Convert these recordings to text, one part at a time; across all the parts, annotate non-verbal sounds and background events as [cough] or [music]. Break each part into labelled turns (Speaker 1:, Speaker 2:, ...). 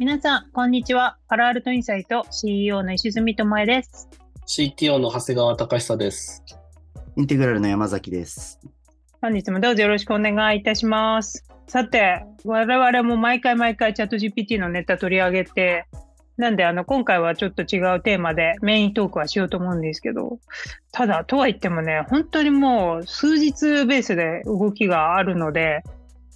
Speaker 1: 皆さん、こんにちは。パラアルトインサイト CEO の石積智恵です。
Speaker 2: CTO の長谷川隆久です。
Speaker 3: インテグラルの山崎です。
Speaker 1: 本日もどうぞよろしくお願いいたします。さて、我々も毎回毎回チャット GPT のネタ取り上げて、なんであの今回はちょっと違うテーマでメイントークはしようと思うんですけど、ただ、とは言ってもね、本当にもう数日ベースで動きがあるので、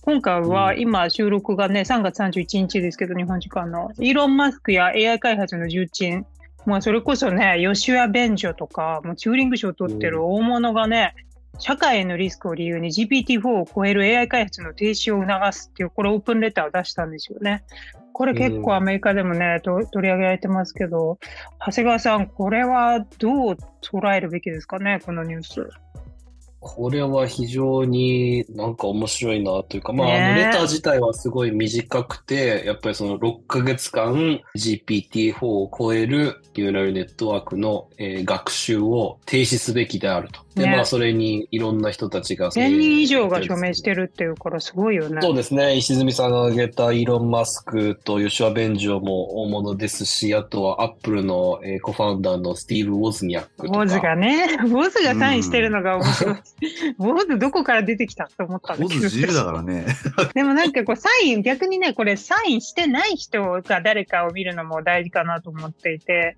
Speaker 1: 今回は今収録がね、3月31日ですけど、日本時間の。イーロン・マスクや AI 開発の重鎮、まあそれこそね、ヨシュア・ベンジョとか、もうチューリング賞を取ってる大物がね、社会へのリスクを理由に GPT-4 を超える AI 開発の停止を促すっていう、これオープンレターを出したんですよね。これ結構アメリカでもね、と取り上げられてますけど、長谷川さん、これはどう捉えるべきですかね、このニュース。
Speaker 2: これは非常になんか面白いなというか、まあ、
Speaker 1: ね
Speaker 2: あのレター自体はすごい短くて、やっぱりその6ヶ月間 GPT-4 を超えるニューラルネットワークの、えー学習を停止すべきであると。で、
Speaker 1: ね
Speaker 2: まあ、それにいろんな人たちが。
Speaker 1: 1000人以上が署名してるっていうからすごいよね。
Speaker 2: そうですね。石積さんが挙げたイーロン・マスクとヨシュア・ベンジョも大物ですし、あとはアップルの、えーコファウンダーのスティーブ・ウォズニャックとか。
Speaker 1: ボズがね、[laughs] ボズがサインしてるのが面白い。[laughs] ボズどこから出てきたと思ったんだけど。
Speaker 3: ポズ自由だからね。[laughs]
Speaker 1: でもなんかこうサイン、逆にね、これサインしてない人が誰かを見るのも大事かなと思っていて、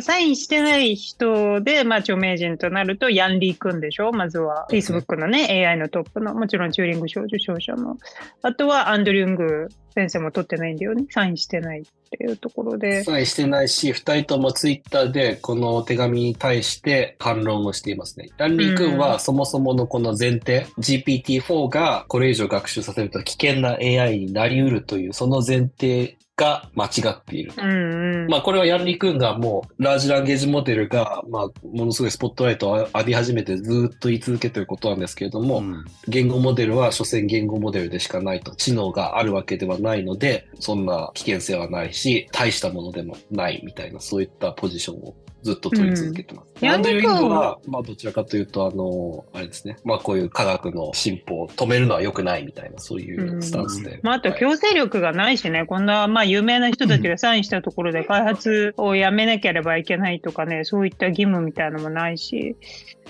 Speaker 1: サインしてない人で、まあ、著名人となると、ヤンリー君でしょ？まずは、Facebook のね、AI のトップの、もちろんチューリング賞受賞者の。あとは、アンドリュング先生も取ってないんだよね。サインしてないっていうところで。
Speaker 2: サインしてないし、二人ともツイッターでこの手紙に対して反論をしていますね。ランリー君
Speaker 1: うん
Speaker 2: はそもそものこの前提、GPT-4 がこれ以上学習させると危険な AI になり得るというその前提が間違っている。
Speaker 1: うんうん。
Speaker 2: まあこれはヤンリー君がもうラージランゲージモデルがまあものすごいスポットライトを浴び始めてずーっと言い続けてることなんですけれども、
Speaker 3: うん
Speaker 2: 言語モデルは所詮言語モデルでしかないと。知能があるわけではないので、そんな危険性はないし、大したものでもないみたいな、そういったポジションをずっと取り続けてます。
Speaker 1: うん
Speaker 2: アンドリュー・リングは、まあどちらかというと、あの、あれですね。まあこういう科学の進歩を止めるのは良くないみたいな、そういうスタンスで。
Speaker 1: まあ、あと
Speaker 2: はい
Speaker 1: 強制力がないしね、こんな、まあ、有名な人たちがサインしたところで開発をやめなければいけないとかね、そういった義務みたいなのもないし、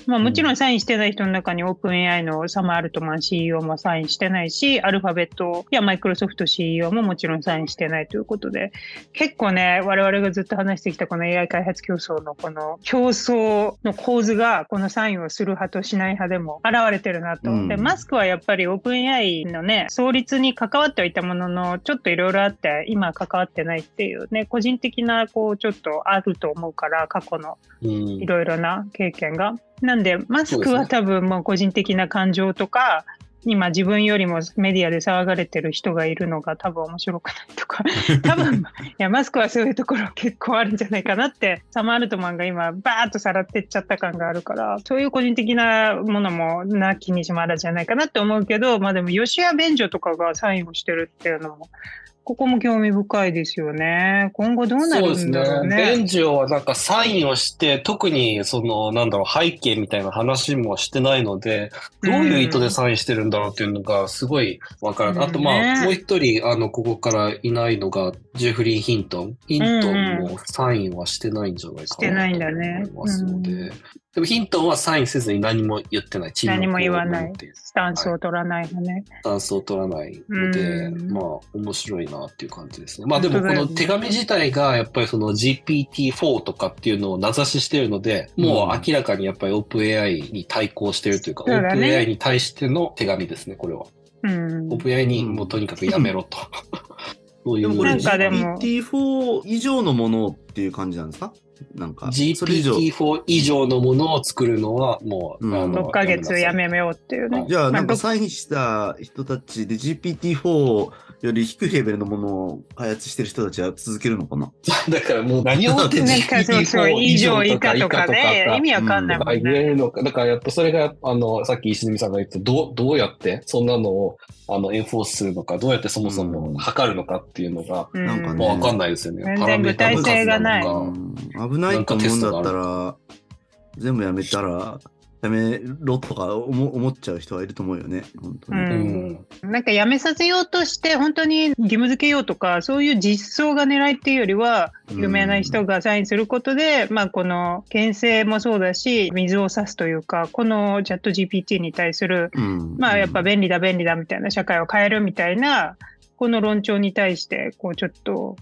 Speaker 1: まあ、もちろんサインしてない人の中にオープン AI のサム・アルトマン CEO もサインしてないし、アルファベットやマイクロソフト CEO ももちろんサインしてないということで、結構ね、我々がずっと話してきたこの AI 開発競争のこの競争の構図が、このサインをする派としない派でも現れてるなと。
Speaker 3: うん
Speaker 1: で、マスクはやっぱりオープン AI のね、創立に関わってはいたものの、ちょっといろいろあって、今関わってないっていうね、個人的な、こう、ちょっとあると思うから、過去の
Speaker 2: うん
Speaker 1: いろいろな経験が。なんで、マスクは多分もう個人的な感情とか、今自分よりもメディアで騒がれてる人がいるのが多分面白くないとか、[laughs] 多分、いや、マスクはそういうところ結構あるんじゃないかなって、サマールトマンが今バーッとさらってっちゃった感があるから、そういう個人的なものもなきにしもあらずじゃないかなって思うけど、まあでも、吉谷便所とかがサインをしてるっていうのも、ここも興味深いですよね。今後どうなる
Speaker 2: そうです
Speaker 1: んだろう
Speaker 2: ね。
Speaker 1: ね。
Speaker 2: ベンジオはなんかサインをして、特にその、なんだろう、背景みたいな話もしてないので、どういう意図でサインしてるんだろうっていうのがすごいわからない。あとま
Speaker 1: ね
Speaker 2: あ、もう一人、あの、ここからいないのが、ジェフリー・ヒントン。ヒントンもサインはしてないんじゃないか
Speaker 1: してないんだね
Speaker 2: ますので。
Speaker 1: うん
Speaker 2: でもヒントンはサインせずに何も言ってない。
Speaker 1: 何も言わないスタンスを取らないのね。
Speaker 2: スタンスを取らないので、
Speaker 1: うん
Speaker 2: まあ、面白いなっていう感じですね。まあでも、この手紙自体が、やっぱりその GPT-4 とかっていうのを名指ししてるので、もう明らかにやっぱり OpenAI に対抗してるというか、OpenAI に対しての手紙ですね、これは。
Speaker 1: うん。
Speaker 2: OpenAI にもうとにかくやめろと。[laughs] そういう
Speaker 3: でもこれ
Speaker 1: なんかでも
Speaker 3: GPT-4 以上のものっていう感じなんですか？なんか、それ以上。
Speaker 2: GPT-4 以上のものを作るのは、もう、
Speaker 3: うん
Speaker 2: あの
Speaker 1: 6ヶ月やめようっていうね。
Speaker 3: じゃあ、なん
Speaker 1: ま
Speaker 3: かサインした人たちで GPT-4 より低いレベルのものを開発してる人たちは続けるのかな？[laughs]
Speaker 2: だからもう何をもって
Speaker 1: なんかそうそう
Speaker 2: GPT-4
Speaker 1: 以上以下とかね、意味わかんないもんね。
Speaker 2: 言えるのか。だからやっぱそれが、あの、さっき石積さんが言った、どう、どうやってそんなのを、あの、エンフォースするのか、どうやってそもそも測るのかっていうのが、
Speaker 1: うん
Speaker 3: なんかね
Speaker 2: もうわかんないですよね。
Speaker 1: 全然具体性がない
Speaker 3: 危ないと思うんだったら、全部やめたらやめろとか思思っちゃう人はいると思うよね。本当に。
Speaker 1: う
Speaker 2: うんん。
Speaker 1: なんかやめさせようとして、本当に義務付けようとか、そういう実装が狙いっていうよりは、
Speaker 3: うん
Speaker 1: 有名な人がサインすることで、まあこの牽制もそうだし、水を差すというか、このチャット GPT に対する、
Speaker 3: うん
Speaker 1: まあやっぱ便利だ便利だみたいな社会を変えるみたいな、この論調に対して、こうちょっと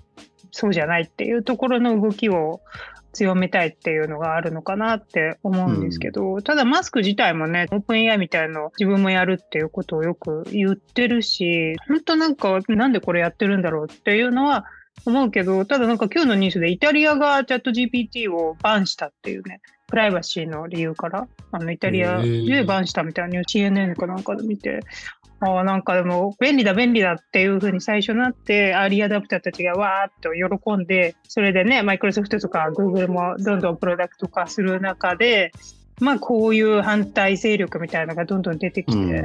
Speaker 1: そうじゃないっていうところの動きを強めたいっていうのがあるのかなって思うんですけど、ただマスク自体もね、オープン AI みたいのを自分もやるっていうことをよく言ってるし、本当なんかなんでこれやってるんだろうっていうのは思うけど、ただなんか今日のニュースでイタリアがチャット GPT をバンしたっていうね、プライバシーの理由から、あのイタリアでバンしたみたいな CNN かなんかで見て、ああ、なんかでも便利だ便利だっていうふうに最初なって、アーリーアダプターたちがわーっと喜んで、それでね、マイクロソフトとか Google もどんどんプロダクト化する中で、まあこういう反対勢力みたいなのがどんどん出てきて、
Speaker 3: うん。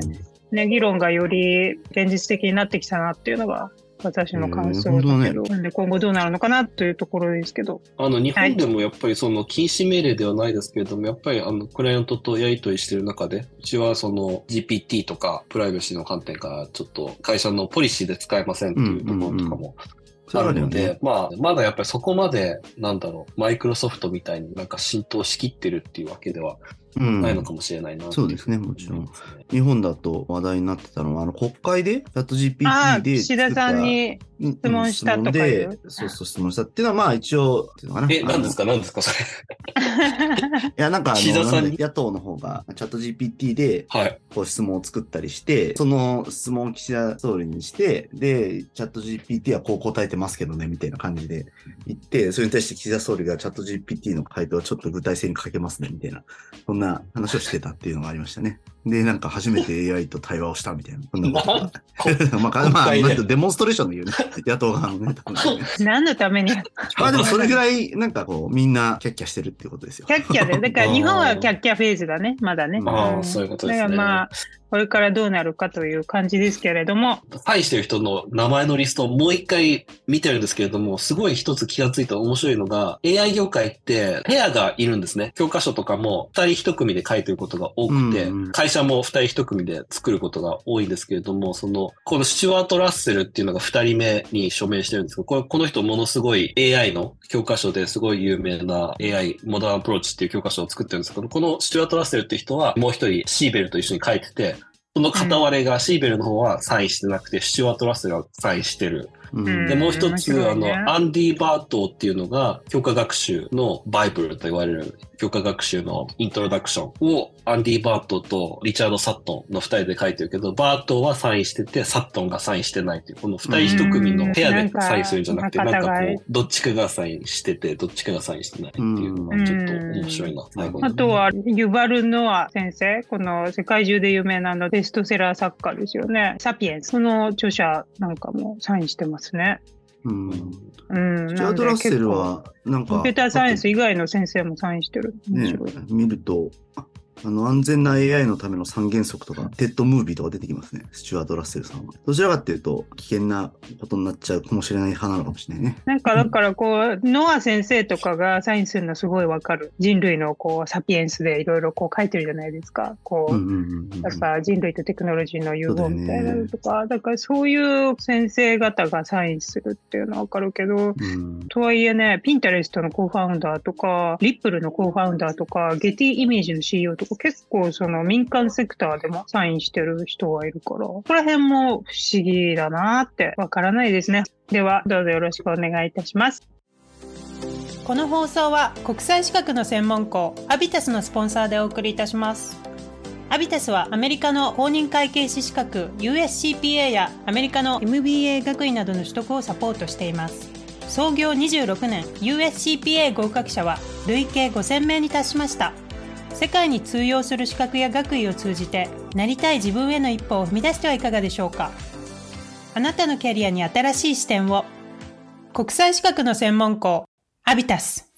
Speaker 1: ね、議論がより現実的になってきたなっていうのが私の感想だけど、なんで今後どうなるのかなというところですけど。
Speaker 2: あの、日本でもやっぱりその禁止命令ではないですけれども、やっぱりあの、クライアントとやり取りしてる中で、うちはその GPT とかプライバシーの観点からちょっと会社のポリシーで使えませんっていうところとかもあるの
Speaker 3: はあるよね
Speaker 2: で、。まあ、まだやっぱりそこまで、なんだろう、マイクロソフトみたいになんか浸透しきってるっていうわけでは
Speaker 3: うん
Speaker 2: ないのかもしれないなってい
Speaker 3: そうですねもちろん。日本だと話題になってたのは、あの国会で、チャット GPT で
Speaker 1: 岸田さんに、
Speaker 3: 質
Speaker 1: 質問したとかいう。
Speaker 3: で、そうそう、質問したっていうのは、まあ一応、
Speaker 2: え、何ですか？何ですかそれ？[laughs]
Speaker 3: いや、なんかあの、
Speaker 2: 岸田さんに？
Speaker 3: なんだ野党の方が、チャット GPT で、
Speaker 2: はい。
Speaker 3: こう質問を作ったりして、その質問を岸田総理にして、で、チャット GPT はこう答えてますけどね、みたいな感じで言って、それに対して岸田総理がチャット GPT の回答はちょっと具体性に欠けますね、みたいな、そんなな話をしてたっていうのがありましたね。で、なんか初めて AI と対話をしたみたいな、そんなことが。[laughs] まあ、かまあ、デモンストレーションで言うね、野党側のね、[laughs] 多分ね
Speaker 1: 何のために？
Speaker 3: まあでもそれぐらい、なんかこう、みんなキャッキャしてるってことですよ。
Speaker 1: キャッキャで。だから日本はキャッキャフェーズだね、まだね。
Speaker 2: まあ、
Speaker 1: ん
Speaker 2: そういうことですね。
Speaker 1: だからまあ、これからどうなるかという感じですけれども、
Speaker 2: サインしてる人の名前のリストをもう一回見てるんですけれども、すごい一つ気がついた面白いのが、AI 業界ってペアがいるんですね。教科書とかも二人一組で書いてることが多くて、
Speaker 3: うんうん
Speaker 2: 会社も二人一組で作ることが多いんですけれども、その、このスチュワート・ラッセルっていうのが二人目に署名してるんですけど、これこの人ものすごい AI の教科書ですごい有名な AI モダンアプローチっていう教科書を作ってるんですけど、このスチュワート・ラッセルっていう人はもう一人シーベルと一緒に書いてて、その片割れがシーベルの方はサインしてなくて、スチュワート・ラッセルがサインしてる。
Speaker 3: うん。
Speaker 2: で、もう一
Speaker 1: 面
Speaker 2: つ、
Speaker 1: ね。
Speaker 2: あの、アンディ・バートーっていうのが、強化学習のバイブルと言われる、強化学習のイントロダクションを、アンディ・バートーとリチャード・サットンの二人で書いてるけど、バートーはサインしてて、サットンがサインしてないっていう、この二人一組のペアでサインするんじゃなくて、
Speaker 1: うん
Speaker 2: なんかこ
Speaker 1: なんか
Speaker 2: う、どっちかがサインしてて、どっちかがサインしてないっていうのが、ちょっと面白いな、最後に
Speaker 1: あとは、ユバル・ノア先生、この世界中で有名なあのベストセラー作家ですよね。サピエンス。その著者なんかもサインしてますね。
Speaker 3: うん。
Speaker 1: うん。
Speaker 3: スチュアート・ラッセルは、なんか、
Speaker 1: コンピューターサイエンス以外の先生もサインしてる。面
Speaker 3: ね見ると、ああの、安全な AI のための三原則とか、 TED ムービーとか出てきますね。スチュアート・ラッセルさんは。どちらかっていうと、危険なことになっちゃうかもしれない派なのかもしれないね。
Speaker 1: なんかだからこう、ノア先生とかがサインするのすごいわかる。人類のこう、サピエンスでいろいろこう書いてるじゃないですか。こう、やっぱ人類とテクノロジーの融合みたいなのとか、だからそういう先生方がサインするっていうのはわかるけど、
Speaker 3: うん
Speaker 1: とはいえね、ピンタレストのコーファウンダーとか、リップルのコーファウンダーとか、ゲティイメージの CEO とか、結構その民間セクターでもサインしてる人がいるから、ここら辺も不思議だなってわからないですね。では、どうぞよろしくお願いいたします。この放送は国際資格の専門校アビタスのスポンサーでお送りいたします。アビタスはアメリカの公認会計士資格 USCPA やアメリカの MBA 学位などの取得をサポートしています。創業26年 USCPA 合格者は累計5000名に達しました。世界に通用する資格や学位を通じてなりたい自分への一歩を踏み出してはいかがでしょうか。あなたのキャリアに新しい視点を。国際資格の専門校アビタス。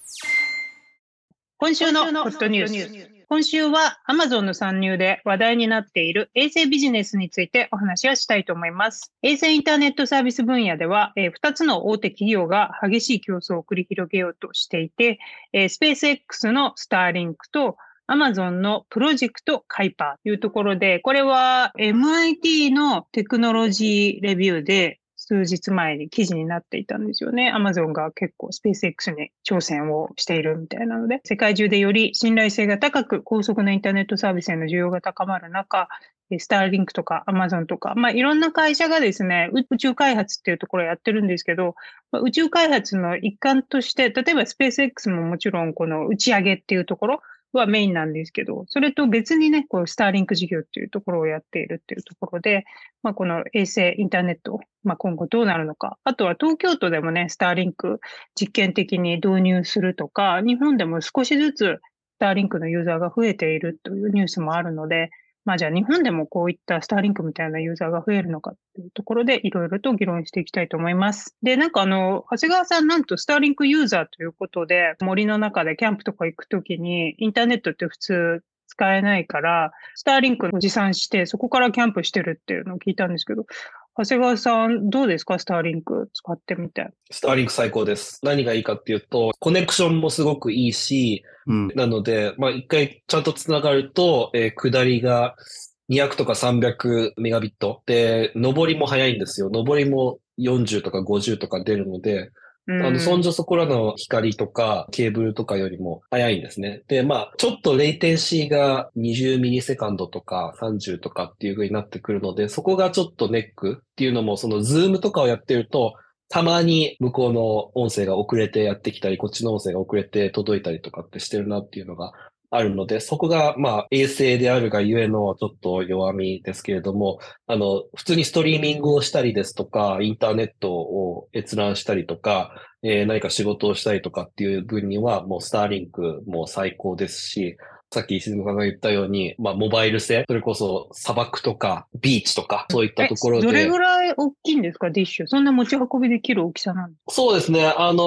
Speaker 1: 今週のホットニュース。今週は Amazon の参入で話題になっている衛星ビジネスについてお話をしたいと思います。衛星インターネットサービス分野では、えー2つの大手企業が激しい競争を繰り広げようとしていて、えースペース X のスターリンクと Amazon のプロジェクトカイパーというところで、これは MIT のテクノロジーレビューで数日前に記事になっていたんですよね。アマゾンが結構スペース X に挑戦をしているみたいなので、世界中でより信頼性が高く、高速なインターネットサービスへの需要が高まる中、スターリンクとかアマゾンとか、まあいろんな会社がですね、宇宙開発っていうところをやってるんですけど、まあ、宇宙開発の一環として、例えばスペース X ももちろんこの打ち上げっていうところ、はメインなんですけど、それと別にね、こう、スターリンク事業っていうところをやっているっていうところで、まあ、この衛星インターネット、まあ、今後どうなるのか。あとは東京都でもね、スターリンク実験的に導入するとか、日本でも少しずつスターリンクのユーザーが増えているというニュースもあるので、まあじゃあ日本でもこういったスターリンクみたいなユーザーが増えるのかっていうところでいろいろと議論していきたいと思います。で、なんかあの、長谷川さんなんとスターリンクユーザーということで森の中でキャンプとか行くときにインターネットって普通使えないから、スターリンクを持参してそこからキャンプしてるっていうのを聞いたんですけど、長谷川さん、どうですか？スターリンク使ってみて。
Speaker 2: スターリンク最高です。何がいいかっていうと、コネクションもすごくいいし、うん、なので、まあ一回ちゃんと繋がると、えー、下りが200とか300メガビットで、上りも速いんですよ。上りも40とか50とか出るので、あの、そんじょそこらの光とかケーブルとかよりも早いんですね。で、まあ、ちょっとレイテンシーが20 millisecond とか30とかっていう風になってくるので、そこがちょっとネックっていうのも、そのズームとかをやってると、たまに向こうの音声が遅れてやってきたり、こっちの音声が遅れて届いたりとかってしてるなっていうのがあるので、そこが、まあ、衛星であるがゆえのちょっと弱みですけれども、あの、普通にストリーミングをしたりですとか、インターネットを閲覧したりとか、えー、何か仕事をしたりとかっていう分には、もうスターリンクも最高ですし、さっき石島さんが言ったように、まあ、モバイル製、それこそ砂漠とかビーチとか、そういったところで。
Speaker 1: どれぐらい大きいんですか、ディッシュ？そんな持ち運びできる大きさなんです
Speaker 2: か？そうですね。あの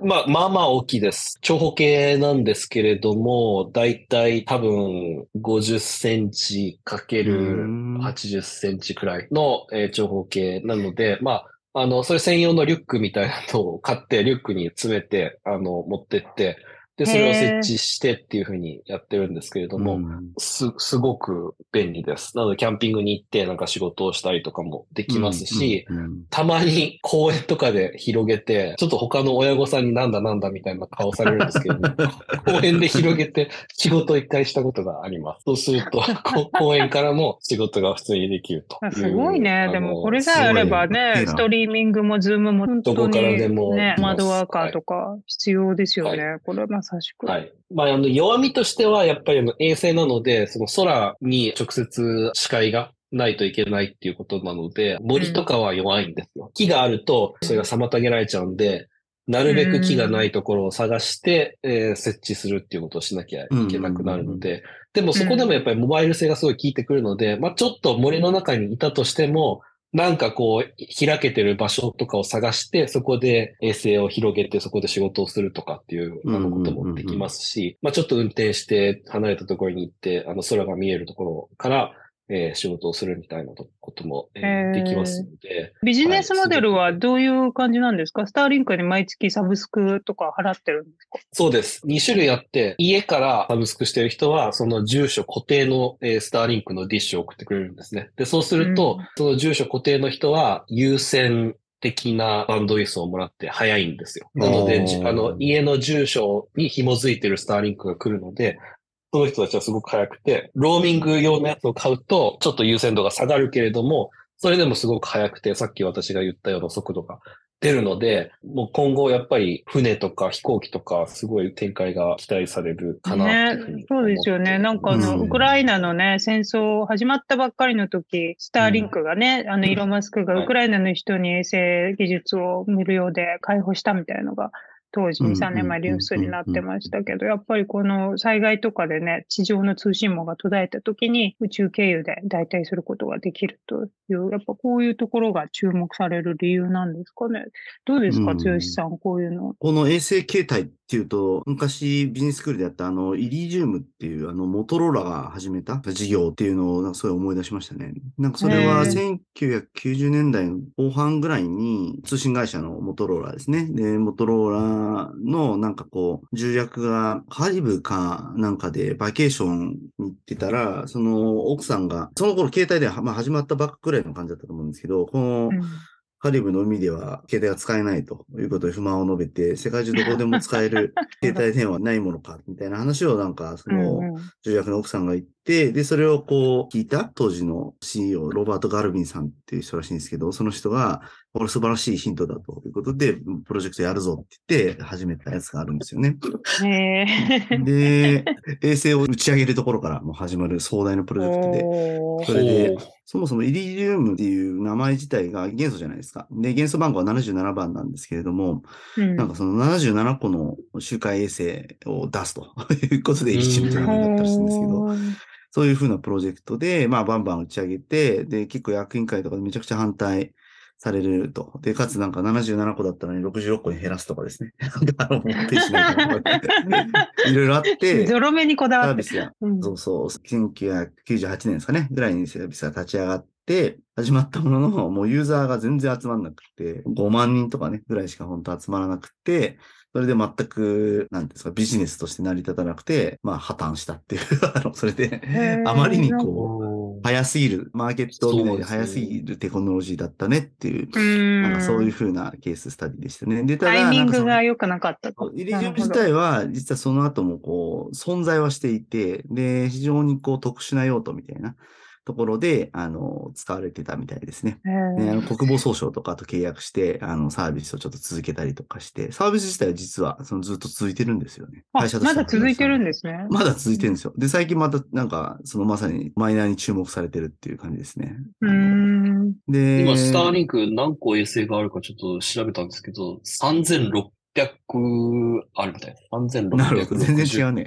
Speaker 2: ー、まあ、まあまあ大きいです。長方形なんですけれども、だいたい多分50センチかける80センチくらいの、えー、長方形なので、まあ、あの、それ専用のリュックみたいなのを買って、リュックに詰めて、あの、持ってって、で、それを設置してっていうふうにやってるんですけれども、す、すごく便利です。なので、キャンピングに行ってなんか仕事をしたりとかもできますし、たまに公園とかで広げて、ちょっと他の親御さんになんだなんだみたいな顔されるんですけど、[laughs] 公園で広げて仕事を一回したことがあります。そうすると、[laughs] 公園からも仕事が普通にできると
Speaker 1: すごいね。でもこれさえあればね、ストリーミングもズームもどこからでも、ね、窓ワーカーとか必要ですよね。はい、これまさしく。
Speaker 2: はい。まあ、あの、弱みとしては、やっぱりあの衛星なので、その空に直接視界がないといけないっていうことなので、森とかは弱いんですよ。うん、木があると、それが妨げられちゃうんで、なるべく木がないところを探して、うん、えー、設置するっていうことをしなきゃいけなくなるので、でもそこでもやっぱりモバイル性がすごい効いてくるので、まあちょっと森の中にいたとしても、なんかこう、開けてる場所とかを探して、そこで衛星を広げて、そこで仕事をするとかっていうあのこともできますし、まあちょっと運転して離れたところに行って、あの空が見えるところから、えー、仕事をするみたいなことも、えー、できますので。
Speaker 1: ビジネスモデルはどういう感じなんですか、はい、スターリンクに毎月サブスクとか払ってるんですか？
Speaker 2: そうです。2種類あって、家からサブスクしてる人は、その住所固定の、えー、スターリンクのディッシュを送ってくれるんですね。で、そうすると、うん、その住所固定の人は優先的なバンドウィスをもらって早いんですよ。なので、あの、家の住所に紐づいてるスターリンクが来るので、その人たちはすごく早くて、ローミング用のやつを買うと、ちょっと優先度が下がるけれども、それでもすごく早くて、さっき私が言ったような速度が出るので、もう今後やっぱり船とか飛行機とかすごい展開が期待されるかなね、
Speaker 1: そうですよね。なんかあの、うん、ウクライナのね、戦争始まったばっかりの時、スターリンクがね、うん、あの、イーロンマスクがウクライナの人に衛星技術を無料で開放したみたいなのが当時2、3年前ニュースになってましたけど、やっぱりこの災害とかでね、地上の通信網が途絶えた時に宇宙経由で代替することができるという、やっぱこういうところが注目される理由なんですかね。どうですか、剛さん、こういうの。
Speaker 3: この衛星形態っていうと、昔ビジネススクールでやったあの、イリジウムっていうあの、モトローラが始めた事業っていうのを、なんかすごい思い出しましたね。なんかそれは1990年代の後半ぐらいに通信会社のモトローラですね。で、モトローラのなんかこう、重役がカリブかなんかでバケーションに行ってたら、その奥さんが、その頃携帯で、まあ、始まったばっかくらいの感じだったと思うんですけど、この、
Speaker 1: うん
Speaker 3: カリブの海では携帯が使えないということで不満を述べて、世界中どこでも使える [laughs] 携帯電話ないものか、みたいな話をなんか、その、重役の奥さんが言って、で、それをこう聞いた当時の CEO、ロバート・ガルビンさんっていう人らしいんですけど、その人が、これ素晴らしいヒントだということで、プロジェクトやるぞって言って始めたやつがあるんですよね。で、衛星を打ち上げるところからもう始まる壮大なプロジェクトで、それでそもそもイリリウムっていう名前自体が元素じゃないですか。で、元素番号は77番なんですけれども、
Speaker 1: うん。
Speaker 3: なんかその77個の周回衛星を出すと。[laughs] いうことでイリチウムって名前だったりするんですけど、そういうふうなプロジェクトで、まあ、バンバン打ち上げて、で、結構役員会とかでめちゃくちゃ反対されると。で、かつなんか77個だったのに66個に減らすとかですね。[laughs] [laughs] いろいろあって、
Speaker 1: ゾロ目にこだ
Speaker 3: サ
Speaker 1: わって。
Speaker 3: ービスが、
Speaker 1: うん。
Speaker 3: そうそう、1998年ですかね、ぐらいにサービスが立ち上がって、始まったものの、もうユーザーが全然集まんなくて、5万人とかね、ぐらいしか本当集まらなくて、それで全く、なんですか、ビジネスとして成り立たなくて、まあ破綻したっていう、[laughs] あの、それで、あまりにこう、早すぎる、マーケットを見ないで早すぎるテクノロジーだったねっていう、
Speaker 1: うん
Speaker 3: なんかそういう風なケーススタディでしたね。で、ただ、
Speaker 1: タイミングが良くなかったと。
Speaker 3: イリジウム自体は、実はその後もこう、存在はしていて、で、非常にこう、特殊な用途みたいなところで、あの、使われてたみたいですね。ね、あの国防総省とかと契約して、あの、サービスをちょっと続けたりとかして、サービス自体は実は、そのずっと続いてるんですよね。
Speaker 1: あ
Speaker 3: 会社としては
Speaker 1: まだ続いてるんですね。
Speaker 3: まだ続いてるんですよ。で、最近また、なんか、そのまさにマイナーに注目されてるっていう感じですね。
Speaker 1: うーん。
Speaker 3: で、
Speaker 2: 今、スターリンク何個衛星があるかちょっと調べたんですけど、3600あるみたいな。3660
Speaker 3: なるほど。全然違うね。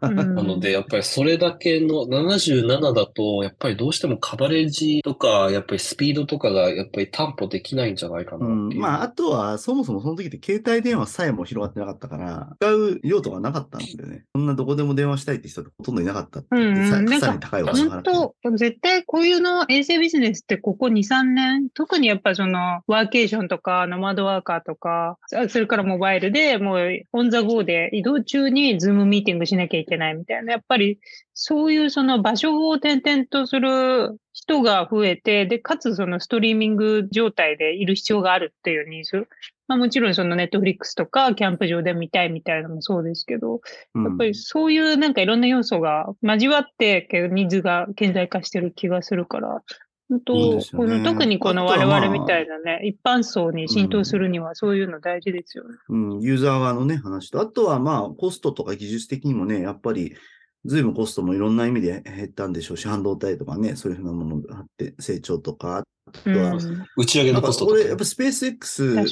Speaker 2: なので、やっぱりそれだけの77だと、やっぱりどうしてもカバレッジとか、やっぱりスピードとかがやっぱり担保できないんじゃないかな
Speaker 3: うん。まあ、あとは、そもそもその時って携帯電話さえも広がってなかったから、使う用途がなかったんだよね。そんなどこでも電話したいって人ってほとんどいなかったっう。
Speaker 1: んうん
Speaker 3: さらに高いお金払
Speaker 1: 本。当、絶対こういうの衛星ビジネスってここ2、3年、特にやっぱそのワーケーションとかノマドワーカーとか、それからモバイルでもう on the go で移動中にズームミーティングしなきゃいけないみたいな、やっぱりそういうその場所を転々とする人が増えて、で、かつそのストリーミング状態でいる必要があるっていうニーズ。まあもちろんそのネットフリックスとかキャンプ場で見たいみたいなのもそうですけど、
Speaker 3: うん
Speaker 1: やっぱりそういうなんかいろんな要素が交わって、ニーズが顕在化してる気がするから、本当、
Speaker 3: ね。
Speaker 1: この特にこの我々みたいなね、一般層に浸透するにはそういうの大事ですよね。
Speaker 3: うん、ユーザー側のね、話と、あとはまあ、コストとか技術的にもね、やっぱり、ずいぶんコストもいろんな意味で減ったんでしょうし、半導体とかね、そういうふうなものがあって、成長とか、あ
Speaker 2: 打ち上げのコストとか。
Speaker 3: これ、やっぱスペース X、うん、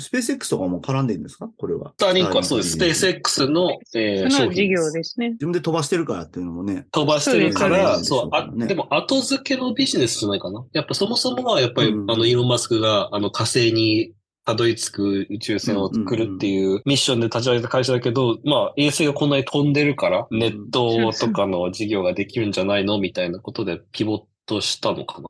Speaker 3: スペース X とかも絡んでるんですか？これは。
Speaker 2: スターリンクはそうです。スペース X の、えー商
Speaker 1: 事業
Speaker 2: です。
Speaker 1: ね。
Speaker 3: 自分で飛ばしてるからっていうのもね。
Speaker 2: 飛ばしてるから、
Speaker 3: そ
Speaker 2: そうう、あでも後付けのビジネスじゃないかな。やっぱそもそもは、やっぱり、
Speaker 3: うん
Speaker 2: あの、イーロン・マスクが、あの、火星にたどり着く宇宙船を作るっていうミッションで立ち上げた会社だけど、まあ、衛星がこんなに飛んでるから、ネットとかの事業ができるんじゃないの？みたいなことでピボットしたのかな？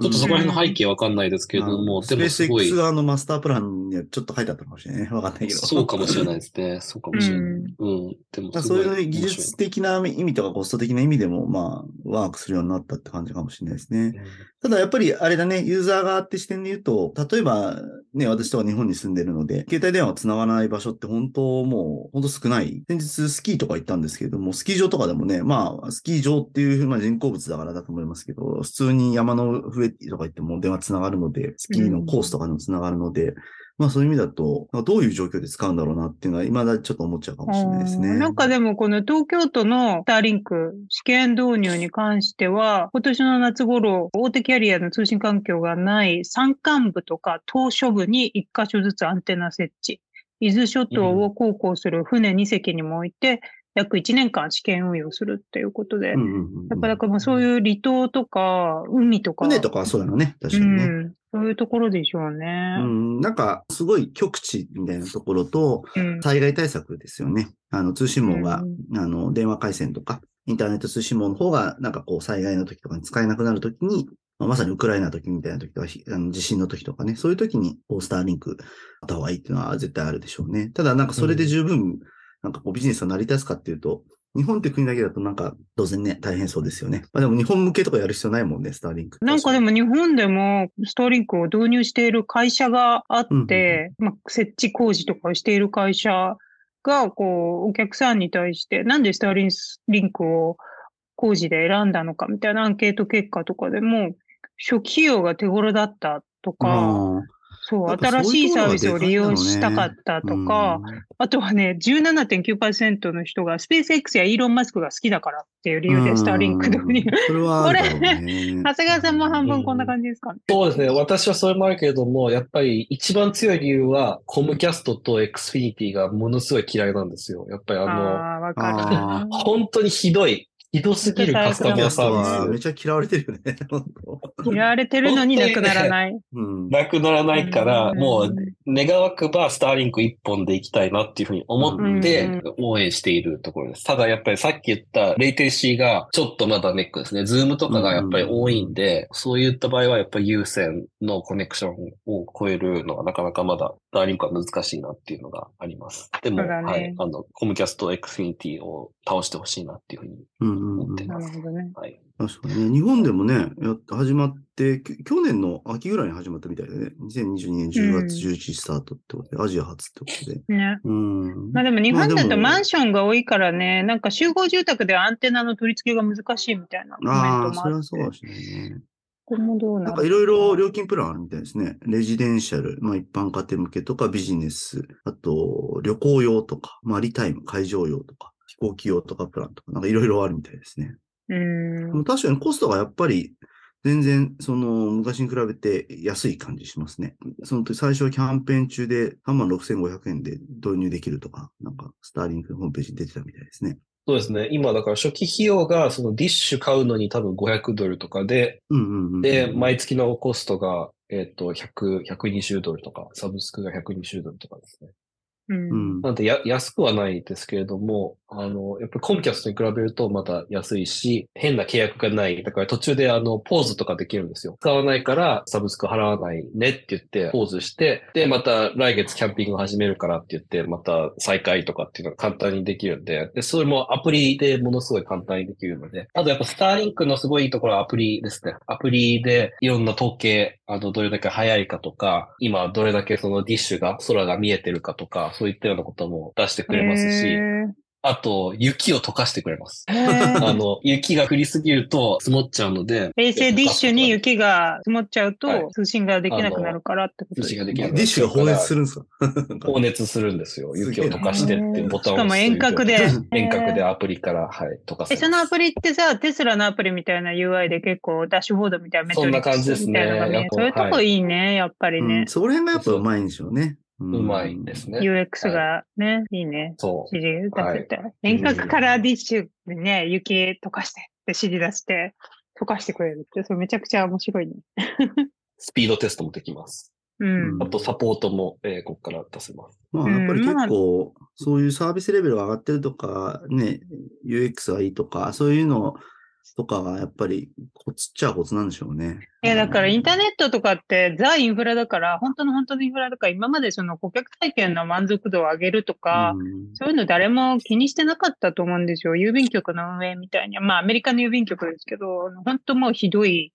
Speaker 2: ちょっとそこら辺の背景わかんないですけれども、で
Speaker 3: スペース
Speaker 2: もすごい
Speaker 3: X、側のマスタープランにはちょっと書いてあったかもしれないね。わかんないけど。
Speaker 2: そうかもしれないですね。そうかもしれない。
Speaker 1: うん
Speaker 2: うん。でも
Speaker 3: そういう技術的な意味とかコスト的な意味でも、まあ、ワークするようになったって感じかもしれないですね。ただやっぱりあれだね、ユーザー側って視点で言うと、例えばね、私とか日本に住んでるので、携帯電話が繋がらない場所って本当もう、本当少ない。先日スキーとか行ったんですけれども、スキー場とかでもね、まあ、スキー場っていう、まあ、人工物だからだと思いますけど、普通に山の上とか行っても電話繋がるので、スキーのコースとかにも繋がるので、まあそういう意味だと、どういう状況で使うんだろうなっていうのは、未だちょっと思っちゃうかもしれないですね。
Speaker 1: なんかでもこの東京都のスターリンク試験導入に関しては、今年の夏頃、大手キャリアの通信環境がない山間部とか島嶼部に1箇所ずつアンテナ設置。伊豆諸島を航行する船2隻にも置いて、約1年間試験運用するっていうことで、
Speaker 3: うんうんうんうん。
Speaker 1: やっぱだからもうそういう離島とか海とか、
Speaker 3: 船とかはそうだよね、確
Speaker 1: う
Speaker 3: かにね。
Speaker 1: ん、そういうところでしょうね。
Speaker 3: うん、なんか、すごい極地みたいなところと、
Speaker 1: うん。
Speaker 3: 災害対策ですよね。あの、通信網が、
Speaker 1: う
Speaker 3: あの、電話回線とか、インターネット通信網の方が、なんかこう、災害の時とかに使えなくなる時に、まさにウクライナの時みたいな時とか、ひあの地震の時とかね、そういう時にこうスターリンクあった方がいいっていうのは絶対あるでしょうね。ただなんかそれで十分、なんかこうビジネスが成り立つかっていうと、日本って国だけだとなんか当然ね、大変そうですよね。まあでも日本向けとかやる必要ないもんね、スターリンク。
Speaker 1: なんかでも日本でもストーリンクを導入している会社があって、まあ、設置工事とかをしている会社が、こう、お客さんに対して、なんでスターリンリンクを工事で選んだのかみたいなアンケート結果とかでも、初期費用が手頃だったとか、そう、新しいサービスを利用したかったとか、あとはね、17.9%の人がスペース X やイーロン・マスクが好きだからっていう理由でスターリンク導入。
Speaker 3: うんそれはあるだろうね。
Speaker 1: 長谷川さんも半分こんな感じですかね。
Speaker 2: そうですね。私はそれもあるけれども、やっぱり一番強い理由は、コムキャストと Xfinity がものすごい嫌いなんですよ。やっぱりあの、
Speaker 1: ああー、わかる
Speaker 3: あ
Speaker 1: な。
Speaker 2: 本当にひどい、ひどすぎるカスタマーサービス。
Speaker 3: めっちゃ嫌われてるよね。[laughs]
Speaker 1: 嫌われてるのになくならない。
Speaker 3: うん。
Speaker 2: なくならないから、
Speaker 1: うん
Speaker 2: もう、願わくばスターリンク一本で行きたいなっていうふうに思って
Speaker 1: うん
Speaker 2: 応援しているところです。ただやっぱりさっき言ったレイテンシーがちょっとまだネックですね。ズームとかがやっぱり多いんで、そういった場合はやっぱり有線のコネクションを超えるのがなかなかまだスターリンクは難しいなっていうのがあります。でも、はい、あの、コムキャスト X フィニティを倒してほしいなっていうふうに思ってます。
Speaker 1: なるほどね。
Speaker 2: はい。
Speaker 3: 確かにね。日本でもね、やっ始まって、き去年の秋ぐらいに始まったみたいでね。2022年10月11日スタートってことで、アジア初ってことで。
Speaker 1: ね。
Speaker 3: うん。
Speaker 1: まあでも日本だとマンションが多いからね、なんか集合住宅でアンテナの取り付けが難しいみたいなコメン
Speaker 3: ああ、
Speaker 1: トもあって。
Speaker 3: それはそうかもしれないね。
Speaker 1: ここもどうな
Speaker 3: なんかいろいろ料金プランあるみたいですね。レジデンシャル、まあ一般家庭向けとかビジネス、あと旅行用とか、マリタイム、会場用とか、飛行機用とかプランとか、なんかいろいろあるみたいですね。
Speaker 1: う
Speaker 3: で
Speaker 1: ん
Speaker 3: も。確かにコストがやっぱり全然その昔に比べて安い感じしますね。その時最初はキャンペーン中で36,500円で導入できるとか、なんかスターリンクのホームページに出てたみたいですね。
Speaker 2: そうですね。今だから初期費用がそのディッシュ買うのに多分500ドルとかで、
Speaker 3: うんうんうん。
Speaker 2: で、毎月のコストが、えっ、と、100、120ドルとか、サブスクが120ドルとかですね。
Speaker 1: う。
Speaker 3: うんん。
Speaker 2: なんでや、安くはないですけれども、あの、やっぱコンキャストに比べるとまた安いし、変な契約がない。だから途中であの、ポーズとかできるんですよ。使わないからサブスク払わないねって言って、ポーズして、で、また来月キャンピング始めるからって言って、また再開とかっていうのが簡単にできるんで、で、それもアプリでものすごい簡単にできるので、あとやっぱスターリンクのすごいいいところはアプリですね。アプリでいろんな統計、あの、どれだけ早いかとか、今どれだけそのディッシュが、空が見えてるかとか、そういったようなことも出してくれますし、あと、雪を溶かしてくれます。あの、雪が降りすぎると積もっちゃうので、
Speaker 1: 衛星ディッシュに雪が積もっちゃうと、
Speaker 2: はい
Speaker 1: 通信ができなくなるからってこと
Speaker 2: 通信ができ
Speaker 3: ディ
Speaker 2: なくなっ
Speaker 3: ッシュが放熱するんですか？
Speaker 2: 放熱するんですよ。雪を溶かしてっていうボタンを押
Speaker 1: しかも遠隔で。
Speaker 2: 遠隔でアプリから、はい、溶かす。
Speaker 1: え、そのアプリってさ、テスラのアプリみたいな UI で結構ダッシュボードみたいなメトリック
Speaker 2: そんな感じですね
Speaker 1: スみたいなのが見える
Speaker 2: やっぱ
Speaker 1: そういうとこいいね、やっぱり
Speaker 3: う
Speaker 1: ね
Speaker 3: ん。そこら辺がやっぱうまいんでしょうね。う
Speaker 2: うまいですね。
Speaker 1: UX がね、いいね。
Speaker 2: そう。
Speaker 1: 指示出せて。遠隔からディッシュでね、雪溶かしてって指示出して、溶かしてくれるって、それめちゃくちゃ面白いね。[laughs]
Speaker 2: スピードテストもできます。
Speaker 1: うん。
Speaker 2: あと、サポートも、えーここから出せます。
Speaker 3: まあ、やっぱり結構、そういうサービスレベルが上がってるとか、ね、UX がいいとか、そういうのとかがやっぱりコツっちゃコツなんでしょうね。
Speaker 1: いや、だからインターネットとかってザ・インフラだから、本当の本当のインフラだから、今までその顧客体験の満足度を上げるとか、
Speaker 3: うん
Speaker 1: そういうの誰も気にしてなかったと思うんですよ。郵便局の運営みたいに。まあ、アメリカの郵便局ですけど、本当もうひどい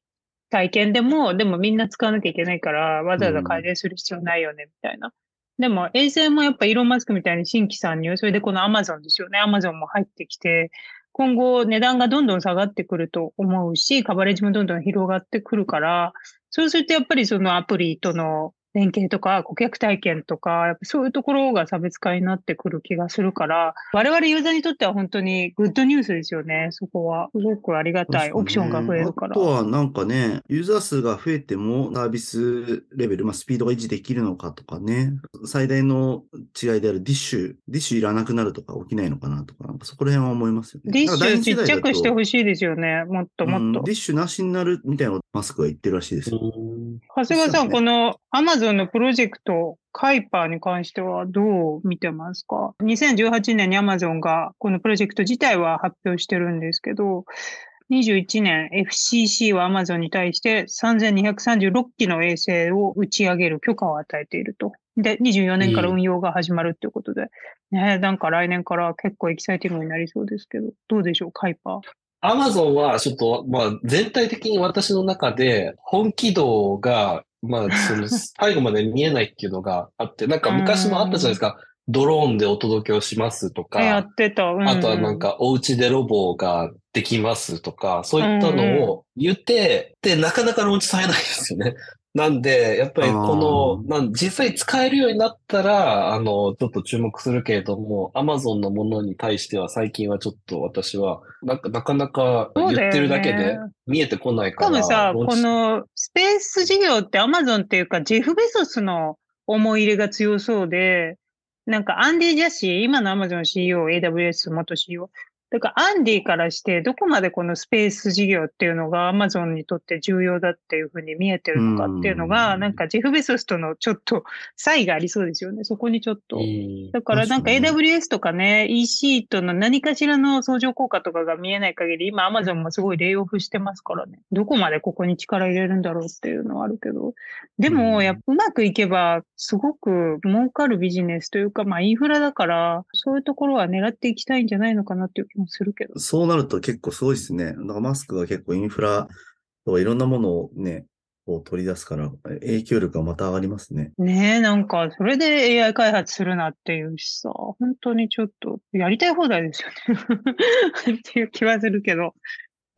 Speaker 1: 体験でも、でもみんな使わなきゃいけないから、わざわざ改善する必要ないよね、みたいな。でも、衛星もやっぱイーロン・マスクみたいに新規参入、それでこのアマゾンですよね。アマゾンも入ってきて、今後値段がどんどん下がってくると思うし、カバレッジもどんどん広がってくるから、そうするとやっぱりそのアプリとの連携とか顧客体験とか、やっぱそういうところが差別化になってくる気がするから、我々ユーザーにとっては本当にグッドニュースですよね、そこは。すごくありがたい。オプションが増えるから
Speaker 3: あと。はなんかね、ユーザー数が増えてもサービスレベル、まあ、スピードが維持できるのかとかね、最大の違いであるディッシュ、ディッシュいらなくなるとか起きないのかなとか、かそこら辺は思いますよね。
Speaker 1: ディッシュちっちゃくしてほ
Speaker 3: しい
Speaker 1: ですよね、もっともっと。
Speaker 3: ディッシュなしになるみたいなマスクが言ってるらしいですよ。
Speaker 1: 長谷川さん、
Speaker 3: ね
Speaker 1: この Amazon のプロジェクト、カイパーに関してはどう見てますか ?2018 年に Amazon がこのプロジェクト自体は発表してるんですけど、21年 FCC は Amazon に対して3236機の衛星を打ち上げる許可を与えていると。で、24年から運用が始まるっていうことで、ね、なんか来年から結構エキサイティングになりそうですけど、どうでしょう、カイパー。
Speaker 2: アマゾンはちょっと、まあ、全体的に私の中で本気度が、まあ、その、最後まで見えないっていうのがあって、なんか昔もあったじゃないですか。ドローンでお届けをしますとか、
Speaker 1: やってた。うん
Speaker 2: あとはなんかお家でロボができますとか、そういったのを言って、で、なかなかローンチされないですよね。なんで、やっぱりこの、なん実際使えるようになったら、あの、ちょっと注目するけれども、アマゾンのものに対しては最近はちょっと私は、なんかなかなか言ってるだけで見えてこない
Speaker 1: し
Speaker 2: から。
Speaker 1: かもさ、このスペース事業ってアマゾンっていうか、ジェフ・ベソスの思い入れが強そうで、なんかアンディ・ジャシー、今のアマゾン CEO、AWS 元 CEO。だからアンディからして、どこまでこのスペース事業っていうのがアマゾンにとって重要だっていうふうに見えてるのかっていうの
Speaker 3: う
Speaker 1: が、
Speaker 3: ん
Speaker 1: なんかジェフ・ベソスとのちょっと差異がありそうですよね。そこにちょっと。
Speaker 2: うん
Speaker 1: だからなんか AWS とかね、EC との何かしらの相乗効果とかが見えない限り、今 Amazon もすごいレイオフしてますからね。どこまでここに力入れるんだろうっていうのはあるけど。で
Speaker 3: うん
Speaker 1: も、やっぱうまくいけば、すごく儲かるビジネスというか、まあインフラだから、そういうところは狙っていきたいんじゃないのかなっていう気もするけど。
Speaker 3: そうなると結構すごいですね。だからマスクが結構インフラとかいろんなものをね、こう取り出すから、影響力がまた上がりますね。
Speaker 1: ねえ、なんか、それで AI 開発するなっていうしさ、本当にちょっと、やりたい放題ですよね。っていう気はするけど。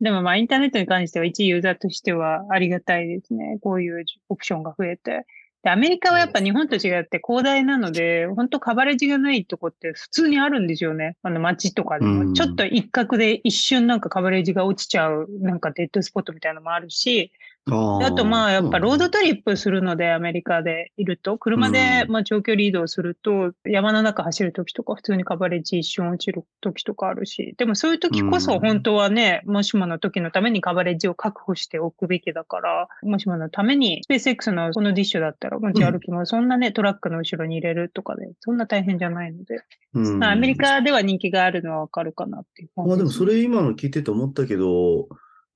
Speaker 1: でもまあ、インターネットに関しては一ユーザーとしてはありがたいですね。こういうオプションが増えて。で、アメリカはやっぱ日本と違って広大なので、本当カバレッジがないとこって普通にあるんですよね。あの街とかでも。
Speaker 3: うん
Speaker 1: ちょっと一角で一瞬なんかカバレッジが落ちちゃう、なんかデッドスポットみたいなのもあるし、
Speaker 3: あ
Speaker 1: あとまあやっぱ road trip するのでアメリカでいると、車で
Speaker 3: うん。
Speaker 1: まあ長距離移動すると山の中走るときとか普通にカバレッジ一瞬落ちるときとかあるし、でもそういうときこそ
Speaker 3: うん。
Speaker 1: 本当はね、もしもの時のためにカバレッジを確保しておくべきだから、もしものためにスペース X のこのディッシュだったら持ち歩きもそんなね、トラックの後ろに入れるとかで、そんな大変じゃないので、
Speaker 3: うん。
Speaker 1: まあアメリカでは人気があるのはわかるかなっていう。
Speaker 3: まあでも
Speaker 1: す
Speaker 3: それ今の聞いてて思ったけど、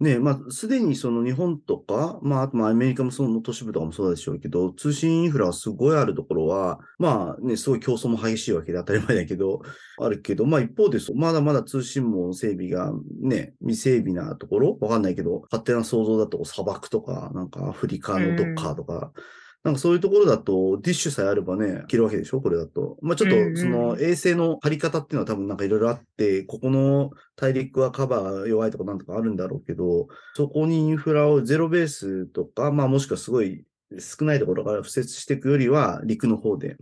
Speaker 3: ね、まあすでにその日本とか、まああとまあアメリカもその都市部とかもそうでしょうけど、通信インフラはすごいあるところは、まあね、すごい競争も激しいわけで当たり前だけど、あるけど、まあ一方でそうまだまだ通信網整備がね、未整備なところ？わかんないけど、勝手な想像だと砂漠とか、なんかアフリカのどっかとか、なんかそういうところだと、ディッシュさえあればね、いけるわけでしょ？これだと。まあちょっと、その衛星の張り方っていうのは多分なんかいろいろあって、ここの大陸はカバーが弱いとかなんとかあるんだろうけど、そこにインフラをゼロベースとか、まあもしくはすごい少ないところから敷設していくよりは、陸の方で、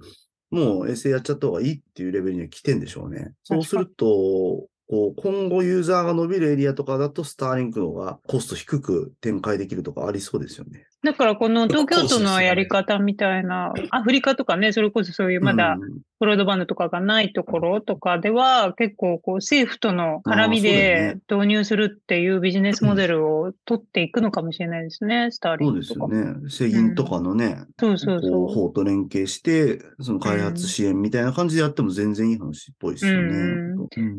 Speaker 3: もう衛星やっちゃった方がいいっていうレベルには来てんでしょうね。そうすると、こう今後ユーザーが伸びるエリアとかだと、スターリンクの方がコスト低く展開できるとかありそうですよね。
Speaker 1: だからこの東京都のやり方みたいな、アフリカとかね、それこそそういうまだ
Speaker 3: うん
Speaker 1: ブロードバンドとかがないところとかでは、結構こう政府との絡みで導入するっていうビジネスモデルを取っていくのかもしれないですね、スターリ
Speaker 3: そうで
Speaker 1: ンクとか。
Speaker 3: すよね。製品とかのね、
Speaker 1: そうそう
Speaker 3: こう、
Speaker 1: そ
Speaker 3: 法と連携して、その開発支援みたいな感じでやっても全然いい話っぽいですよね。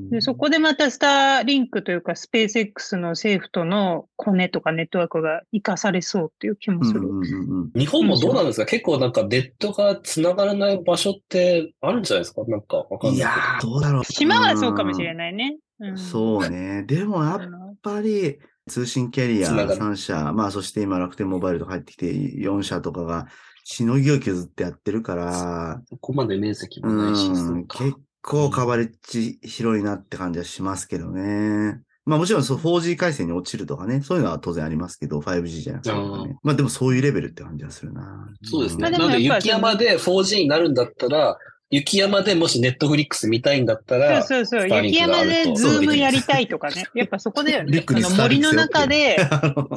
Speaker 1: でそこでまたスターリンクというかスペース X の政府とのコネとかネットワークが活かされそうっていう気もする。
Speaker 3: うんうんうんうん。
Speaker 2: 日本もどうなんですか？結構なんかネットが繋がらない場所ってあるんじゃないですか？なんかわかんない
Speaker 3: いやー、どうだろう。
Speaker 1: 島はそうかもしれ
Speaker 3: い。
Speaker 1: ないね。うん、
Speaker 3: そうね。でもやっぱり、通信キャリア
Speaker 2: 繋がる
Speaker 3: 3社、まあそして今楽天モバイルとか入ってきて4社とかがしのぎを削ってやってるから、
Speaker 2: そこまで面積もないし、
Speaker 3: 結構カバレッジ広いなって感じはしますけどね。まあもちろんそう 4G 回線に落ちるとかね、そういうのは当然ありますけど、5G じゃなくてね。まあでもそういうレベルって感じはするな。
Speaker 2: そうですね。
Speaker 1: まあで
Speaker 2: なので雪山で 4G になるんだったら、雪山でもしネットフリックス見たいんだったら、
Speaker 1: そうそうそう。雪山でズームやりたいとかね。やっぱそこだよね。[laughs] の森の中で、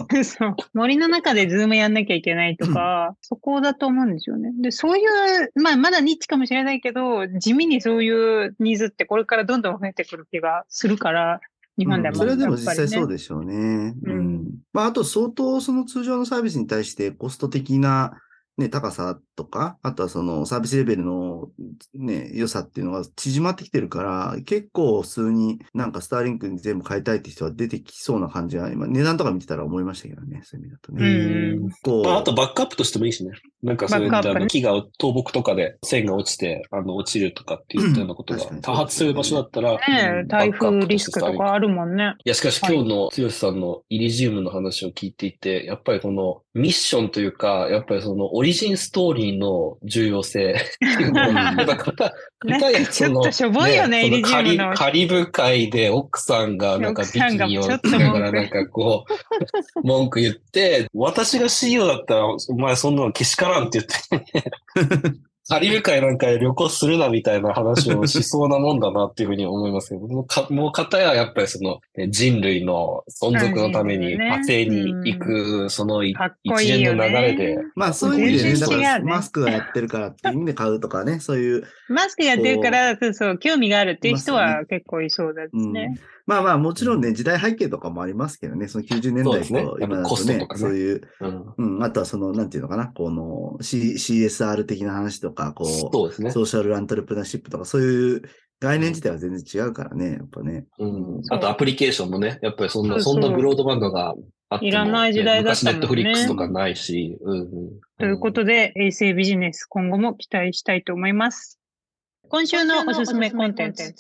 Speaker 1: [laughs] 森の中でズームやんなきゃいけないとか、そこだと思うんですよね。で、そういう、まあまだニッチかもしれないけど、地味にそういうニーズってこれからどんどん増えてくる気がするから、日本でも
Speaker 3: それはでも実際そうでしょうね。
Speaker 1: う
Speaker 3: うんん。まあ、あと相当その通常のサービスに対してコスト的なね、高さとか、あとはそのサービスレベルのね、良さっていうのが縮まってきてるから、結構普通になんかスターリンクに全部変えたいって人は出てきそうな感じは、今値段とか見てたら思いましたけどね、そういう意味だと
Speaker 1: う
Speaker 3: ね。
Speaker 1: ん。
Speaker 3: こう
Speaker 2: まあ、あとバックアップとしてもいいしね。なんかそういった
Speaker 1: ね
Speaker 2: 木が倒木とかで線が落ちて、あの、落ちるとかっていったようなことが多発する場所だったら、
Speaker 1: ねえ台風リスクとかあるもんね。
Speaker 2: いや、しかし今日の剛さんのイリジウムの話を聞いていて、やっぱりこのミッションというか、やっぱりそのオリジンストーリーの重要性 [laughs] っていうのを、[laughs] やっぱ片
Speaker 1: ちょっとしょぼいよね、イリジ
Speaker 2: そのカリ
Speaker 1: ウムの。
Speaker 2: カリブ海で奥さんがなんかビキニを着ながらなんかこう、[laughs] 文句言って、私が CEO だったら、お前そんなのけしからんって言って、カリブ海なんかで旅行するなみたいな話をしそうなもんだなっていうふうに思いますけど、もうかもう片ややっぱりそのね人類の存続のために火星に行く、そのい
Speaker 1: かっこいい
Speaker 2: 一連の。流れで、
Speaker 3: まあそういう意味でね、だからマスクがやってるからっていう意味で買うとかね、そういう、
Speaker 1: マスクやってるから、そうそう、興味があるっていう人は結構いそうです
Speaker 3: うん。
Speaker 1: ね。
Speaker 3: まあまあもちろんね、時代背景とかもありますけどね、その90年代
Speaker 2: そうですね
Speaker 3: と今だとね
Speaker 2: とか、ね
Speaker 3: そういう、
Speaker 2: うん
Speaker 3: うん、あとはその、なんていうのかな、この、C、CSR 的な話とか、こう、
Speaker 2: そうですね。
Speaker 3: ソーシャルアントレプナーシップとか、そういう概念自体は全然違うからね、やっぱね。
Speaker 2: うん、あとアプリケーションもね、やっぱりそんな、
Speaker 1: そうそう
Speaker 2: そんなブロードバンドがあっても、
Speaker 1: いらない時代だったもんね
Speaker 2: 昔ネットフリックスとかないし、うんうん、
Speaker 1: ということで、衛星ビジネス、今後も期待したいと思います。今週のおすすめコンテンツ。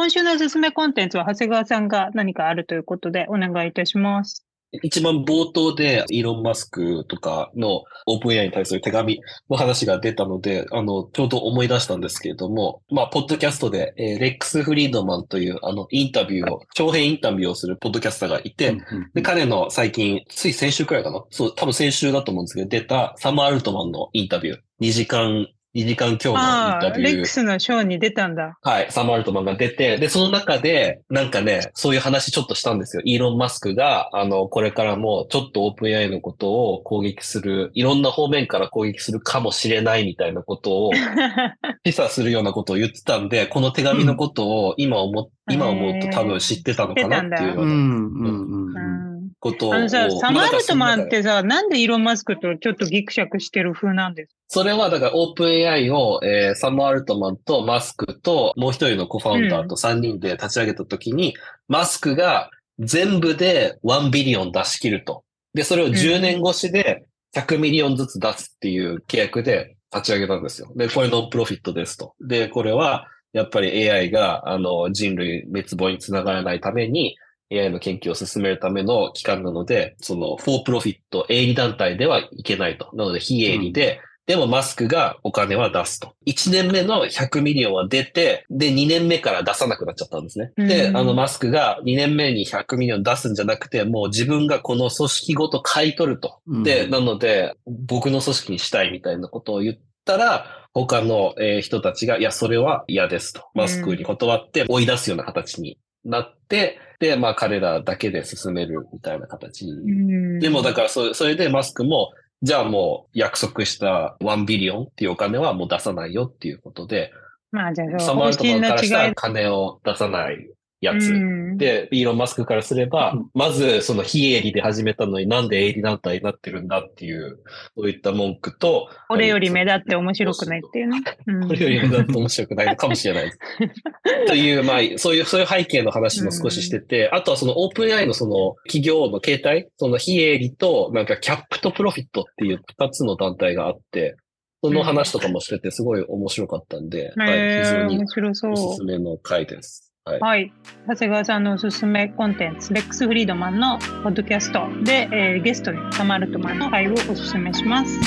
Speaker 1: 今週のおすすめコンテンツは、長谷川さんが何かあるということで、お願いいたします。
Speaker 2: 一番冒頭でイーロン・マスクとかのオープン AI に対する手紙の話が出たので、あの、ちょうど思い出したんですけれども、まあ、ポッドキャストで、えーレックス・フリードマンという、あの、インタビューを、長編インタビューをするポッドキャスターがいて、
Speaker 3: うん
Speaker 2: で、彼の最近、つい先週くらいかな？そう、多分先週だと思うんですけど、出たサム・アルトマンのインタビュー。2時間、2時間強のインタビュー。
Speaker 1: レックスのショーに出たんだ。
Speaker 2: はい、サム・アルトマンが出て、で、その中で、なんかね、そういう話ちょっとしたんですよ。イーロン・マスクが、あの、これからも、ちょっとオープン AI のことを攻撃する、いろんな方面から攻撃するかもしれないみたいなことを、[laughs] 示唆するようなことを言ってたんで、この手紙のことを今思っ、今思うと多分知ってたのかなっていうよ
Speaker 3: う、
Speaker 2: うんな
Speaker 3: うん、うん。
Speaker 1: う
Speaker 3: うん
Speaker 1: ん
Speaker 2: ことを。
Speaker 1: あのさ、サム・アルトマンってさ、なんでイーロン・マスクとちょっとギクシャクしてる風なんです
Speaker 2: それはだからオープン AI を、えーサム・アルトマンとマスクともう一人のコファウンダーと3人で立ち上げたときに、マスクが全部で1ビリオン出し切ると。で、それを10年越しで100 million ずつ出すっていう契約で立ち上げたんですよ。で、これ nonprofit ですと。で、これはやっぱり AI があの人類滅亡につながらないために AI の研究を進めるための機関なので、その、 for-profit、営利団体ではいけないと。なので、非営利で、でもマスクがお金は出すと。1年目の100 million は出て、で、2年目から出さなくなっちゃったんですね。で、
Speaker 1: うん
Speaker 2: あの、マスクが2年目に100 million 出すんじゃなくて、もう自分がこの組織ごと買い取ると。
Speaker 3: うん
Speaker 2: で、なので、僕の組織にしたいみたいなことを言ったら、他のえー人たちが、いや、それは嫌ですと。マスクに断って追い出すような形になって、で、まあ彼らだけで進めるみたいな形。にでもだからそ、それでマスクも、じゃあもう約束した1ビリオンっていうお金はもう出さないよっていうことで、
Speaker 1: まあじゃあ、
Speaker 2: サマールトマ
Speaker 1: 方針の
Speaker 2: ンからした。ら金を出さないやつ。
Speaker 1: うん
Speaker 2: で、イーロン・マスクからすれば、
Speaker 3: うん
Speaker 2: まずその非営利で始めたのになんで営利団体になってるんだっていう、そういった文句と、
Speaker 1: 俺より目立って面白くないっていうね。うん
Speaker 2: これより目立って面白くないのかもしれない。という、[laughs] まあ、そういう、そういう背景の話も少ししてて、あとはそのオープン AI のその企業の形態、その非営利と、なんかキャップとプロフィットっていう二つの団体があって、その話とかもしててすごい面白かったんで、はい、非常に。おすすめの回です。はい。
Speaker 1: はい。長谷川さんのおすすめコンテンツ、レックス・フリードマンのポッドキャストで、えーゲストにサマルトマンの回をおすすめします。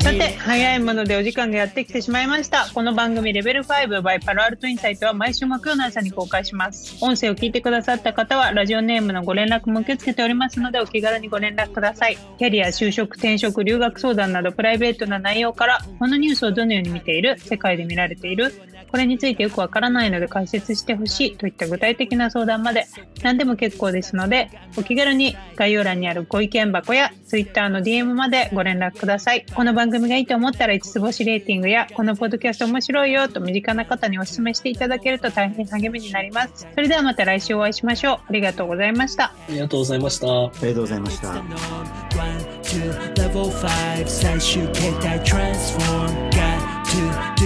Speaker 1: さて、早いものでお時間がやってきてしまいました。この番組レベル5 by パロアルトインサイトは毎週木曜の朝に公開します。音声を聞いてくださった方は、ラジオネームのご連絡も受け付けておりますので、お気軽にご連絡ください。キャリア、就職、転職、留学相談などプライベートな内容から、このニュースをどのように見ている、世界で見られている、ここれについてよくわからないので解説してほしいといった具体的な相談まで何でも結構ですので、お気軽に概要欄にあるご意見箱や Twitter の DM までご連絡ください。この番組がいいと思ったら5つ星レーティングやこのポッドキャスト面白いよと身近な方にお勧めしていただけると大変励みになります。それではまた来週お会いしましょう。ありがとうございました。
Speaker 2: ありがとうございました。
Speaker 3: ありがとうございました。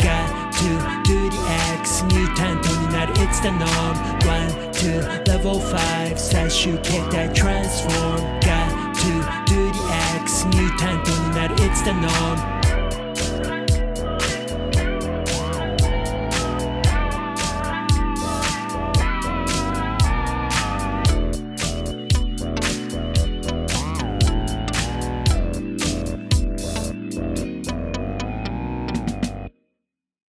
Speaker 4: It's the norm One, two, level five 最終形態 transform Got to do the X ミュータントになる It's the norm